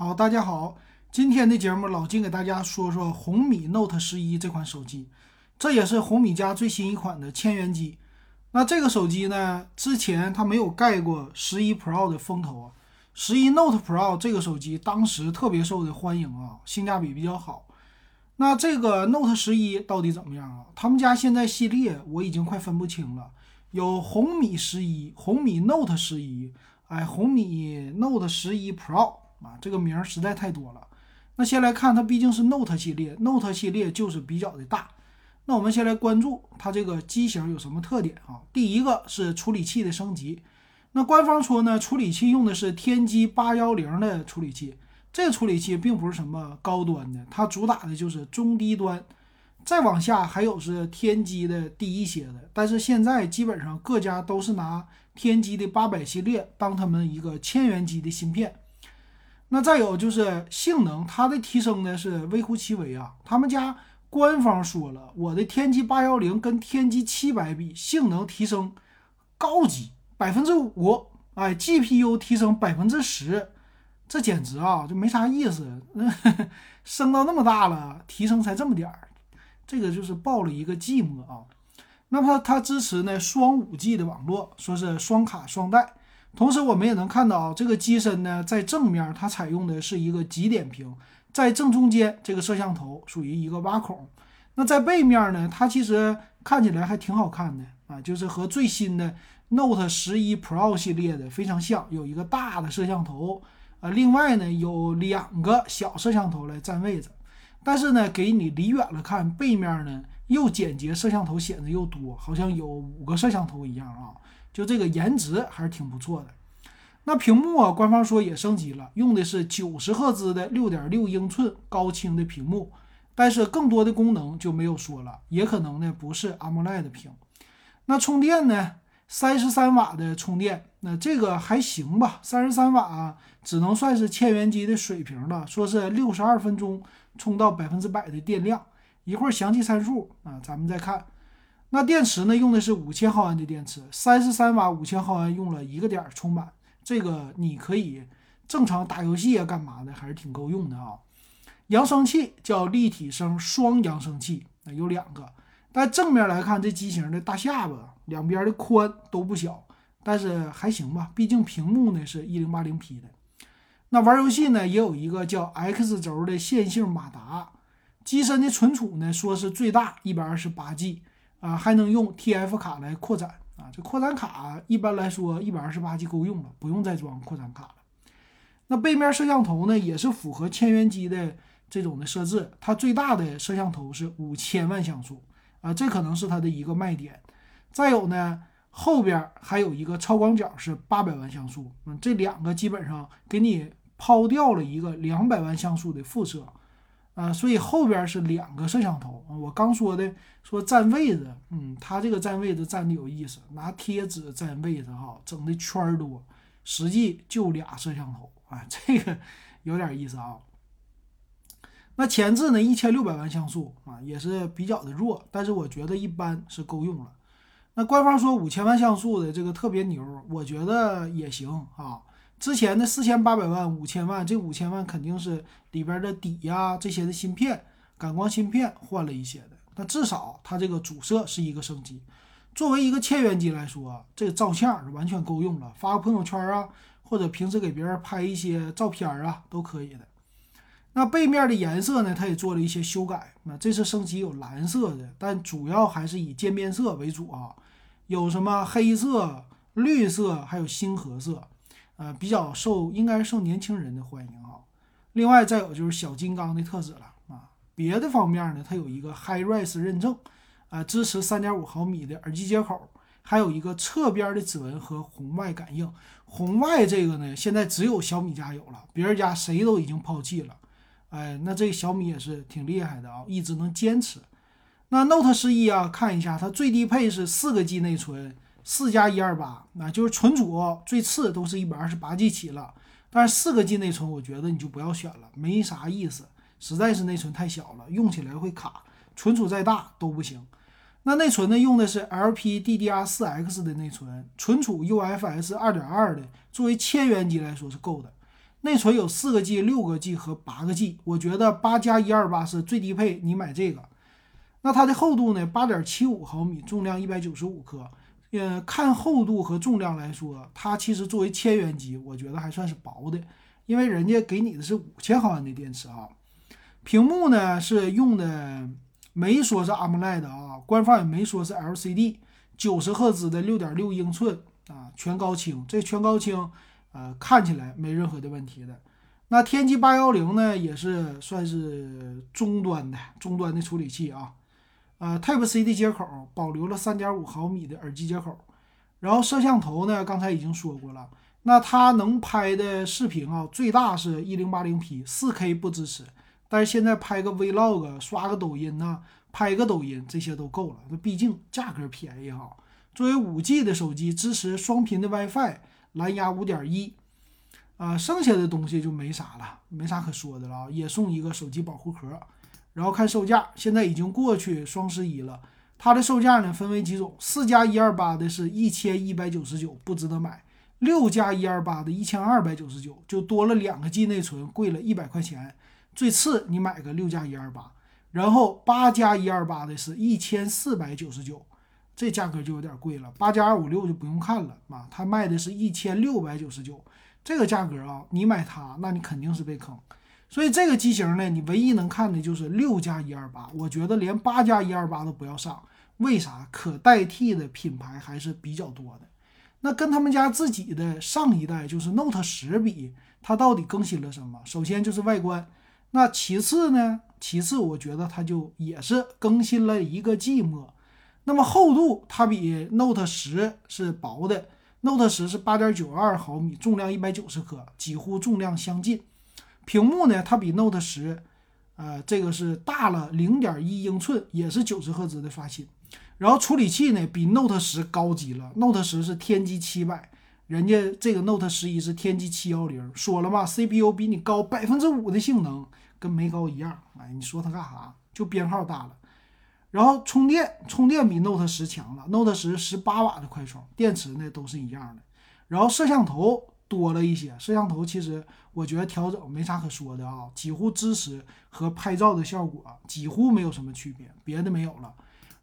好，大家好，今天的节目老金给大家说说红米 Note 十一这款手机，这也是红米家最新一款的千元机。那这个手机呢，之前它没有盖过十一 Pro 的风头啊。十一 Note Pro 这个手机当时特别受的欢迎啊，性价比比较好。那这个 Note 十一到底怎么样啊？他们家现在系列我已经快分不清了，有红米十一、红米 Note 十一。哎，红米 Note 十一 Pro 啊，这个名儿实在太多了。那先来看，它毕竟是 Note 系列，Note 系列就是比较的大。那我们先来关注它这个机型有什么特点啊？第一个是处理器的升级。那官方说呢，处理器用的是天玑八幺零的处理器，这个处理器并不是什么高端的，它主打的就是中低端。再往下还有是天玑的低一些的，但是现在基本上各家都是拿天玑的八百系列当他们一个千元机的芯片。那再有就是性能，它的提升呢是微乎其微啊。他们家官方说了，我的天玑八幺零跟天玑七百比，性能提升高级百分之五，哎，GPU 提升百分之十，这简直啊就没啥意思，那 升到那么大了，提升才这么点儿。这个就是报了一个寂寞啊，那么它支持呢双五 G 的网络，说是双卡双待。同时我们也能看到这个机身呢，在正面它采用的是一个极点屏，在正中间这个摄像头属于一个挖孔。那在背面呢，它其实看起来还挺好看的啊，就是和最新的 Note 十一 Pro 系列的非常像，有一个大的摄像头啊，另外呢有两个小摄像头来占位置。但是呢，给你离远了看，背面呢又简洁，摄像头显得又多，好像有五个摄像头一样啊。就这个颜值还是挺不错的。那屏幕啊，官方说也升级了，用的是九十赫兹的六点六英寸高清的屏幕，但是更多的功能就没有说了，也可能呢不是 AMOLED 屏。那充电呢，三十三瓦的充电，那这个还行吧，三十三瓦只能算是千元机的水平了，说是六十二分钟。充到百分之百的电量，一会儿详细参数啊，咱们再看。那电池呢，用的是五千毫安的电池，三十三瓦五千毫安用了一个点充满，这个你可以正常打游戏啊，干嘛的还是挺够用的啊。扬声器叫立体声双扬声器，啊有两个，但正面来看这机型的大下巴两边的宽都不小，但是还行吧，毕竟屏幕呢是一零八零 P 的。那玩游戏呢，也有一个叫 X 轴的线性马达，机身的存储呢，说是最大一百二十八 G 啊，还能用 TF 卡来扩展啊。这扩展卡一般来说一百二十八 G 够用了，不用再装扩展卡了。那背面摄像头呢，也是符合千元机的这种的设置，它最大的摄像头是五千万像素啊，这可能是它的一个卖点。再有呢。后边还有一个超广角是八百万像素，嗯，这两个基本上给你抛掉了一个两百万像素的副摄，啊，所以后边是两个摄像头。我刚说的说占位子，嗯，它这个占位子占的有意思，拿贴纸占位子哈，整的圈儿多，实际就俩摄像头，啊，这个有点意思啊。那前置呢，一千六百万像素啊，也是比较的弱，但是我觉得一般是够用了。那官方说五千万像素的这个特别牛，我觉得也行啊。之前的四千八百万、五千万，这五千万肯定是里边的底呀这些的芯片、感光芯片换了一些的。那至少它这个主摄是一个升级。作为一个千元机来说，这个照相是完全够用了，发个朋友圈啊，或者平时给别人拍一些照片啊都可以的。那背面的颜色呢，它也做了一些修改。那这次升级有蓝色的，但主要还是以渐变色为主啊。有什么黑色、绿色，还有星河色，呃，比较受应该受年轻人的欢迎啊。另外再有就是小金刚的特质了啊。别的方面呢，它有一个 HiRes 认证，啊，支持三点五毫米的耳机接口，还有一个侧边的指纹和红外感应。红外这个呢，现在只有小米家有了，别人家谁都已经抛弃了。哎，那这小米也是挺厉害的啊，一直能坚持。那 Note 十一啊，看一下它最低配是四个 G 内存，四加一二八，那就是存储最次都是一百二十八 G 起了。但是四个 G 内存，我觉得你就不要选了，没啥意思，实在是内存太小了，用起来会卡，存储再大都不行。那内存呢，用的是 LPDDR4X 的内存，存储 UFS 二点二的，作为千元机来说是够的。内存有四个 G、六个 G 和八个 G。我觉得八加一二八是最低配，你买这个。那它的厚度呢？八点七五毫米，重量一百九十五克。呃，看厚度和重量来说，它其实作为千元机，我觉得还算是薄的，因为人家给你的是五千毫安的电池啊。屏幕呢是用的没说是 AMOLED 啊，官方也没说是 LCD，九十赫兹的六点六英寸啊，全高清。这全高清，呃，看起来没任何的问题的。那天玑八幺零呢，也是算是中端的中端的处理器啊。呃，Type C 的接口保留了三点五毫米的耳机接口，然后摄像头呢，刚才已经说过了，那它能拍的视频啊，最大是一零八零 P，四 K 不支持，但是现在拍个 Vlog、刷个抖音呐，拍个抖音这些都够了，那毕竟价格便宜哈。作为五 G 的手机，支持双频的 WiFi，蓝牙五点一，啊，剩下的东西就没啥了，没啥可说的了，也送一个手机保护壳。然后看售价，现在已经过去双十一了，它的售价呢分为几种，四加一二八的是一千一百九十九，不值得买；六加一二八的一千二百九十九，就多了两个 G 内存，贵了一百块钱。最次你买个六加一二八，然后八加一二八的是一千四百九十九，这价格就有点贵了。八加二五六就不用看了啊，它卖的是一千六百九十九，这个价格啊，你买它，那你肯定是被坑。所以这个机型呢，你唯一能看的就是六加一二八，我觉得连八加一二八都不要上。为啥？可代替的品牌还是比较多的。那跟他们家自己的上一代就是 Note 十比，它到底更新了什么？首先就是外观，那其次呢？其次我觉得它就也是更新了一个寂寞。那么厚度，它比 Note 十是薄的，Note 十是八点九二毫米，重量一百九十克，几乎重量相近。屏幕呢，它比 Note 十，呃，这个是大了零点一英寸，也是九十赫兹的刷新。然后处理器呢，比 Note 十高级了，Note 十是天玑七百，人家这个 Note 十一是天玑七幺零。说了嘛，CPU 比你高百分之五的性能，跟没高一样。哎，你说它干啥？就编号大了。然后充电，充电比 Note 十强了，Note 十十八瓦的快充，电池呢都是一样的。然后摄像头。多了一些摄像头，其实我觉得调整没啥可说的啊，几乎支持和拍照的效果几乎没有什么区别，别的没有了。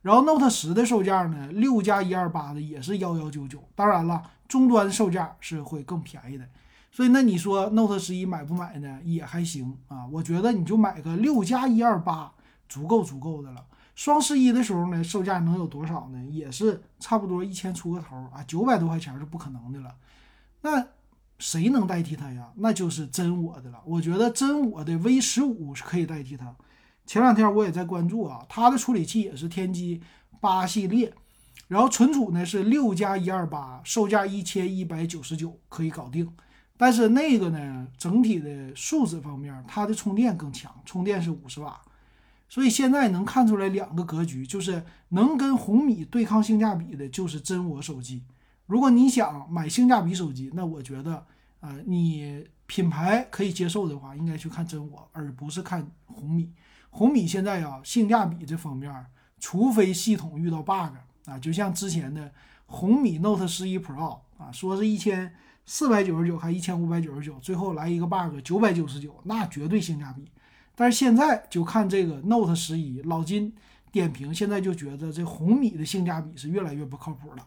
然后 Note 十的售价呢，六加一二八的也是幺幺九九，当然了，终端售价是会更便宜的。所以那你说 Note 十一买不买呢？也还行啊，我觉得你就买个六加一二八足够足够的了。双十一的时候呢，售价能有多少呢？也是差不多一千出个头啊，九百多块钱是不可能的了。那。谁能代替它呀？那就是真我的了。我觉得真我的 V 十五是可以代替它。前两天我也在关注啊，它的处理器也是天玑八系列，然后存储呢是六加一二八，售价一千一百九十九可以搞定。但是那个呢，整体的素质方面，它的充电更强，充电是五十瓦。所以现在能看出来两个格局，就是能跟红米对抗性价比的，就是真我手机。如果你想买性价比手机，那我觉得，呃，你品牌可以接受的话，应该去看真我，而不是看红米。红米现在啊，性价比这方面，除非系统遇到 bug 啊，就像之前的红米 Note 十一 Pro 啊，说是一千四百九十九还一千五百九十九，最后来一个 bug 九百九十九，那绝对性价比。但是现在就看这个 Note 十一，老金点评现在就觉得这红米的性价比是越来越不靠谱了。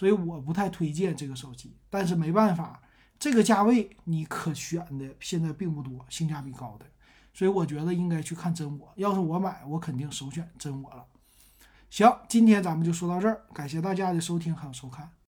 所以我不太推荐这个手机，但是没办法，这个价位你可选的现在并不多，性价比高的，所以我觉得应该去看真我。要是我买，我肯定首选真我了。行，今天咱们就说到这儿，感谢大家的收听还有收看。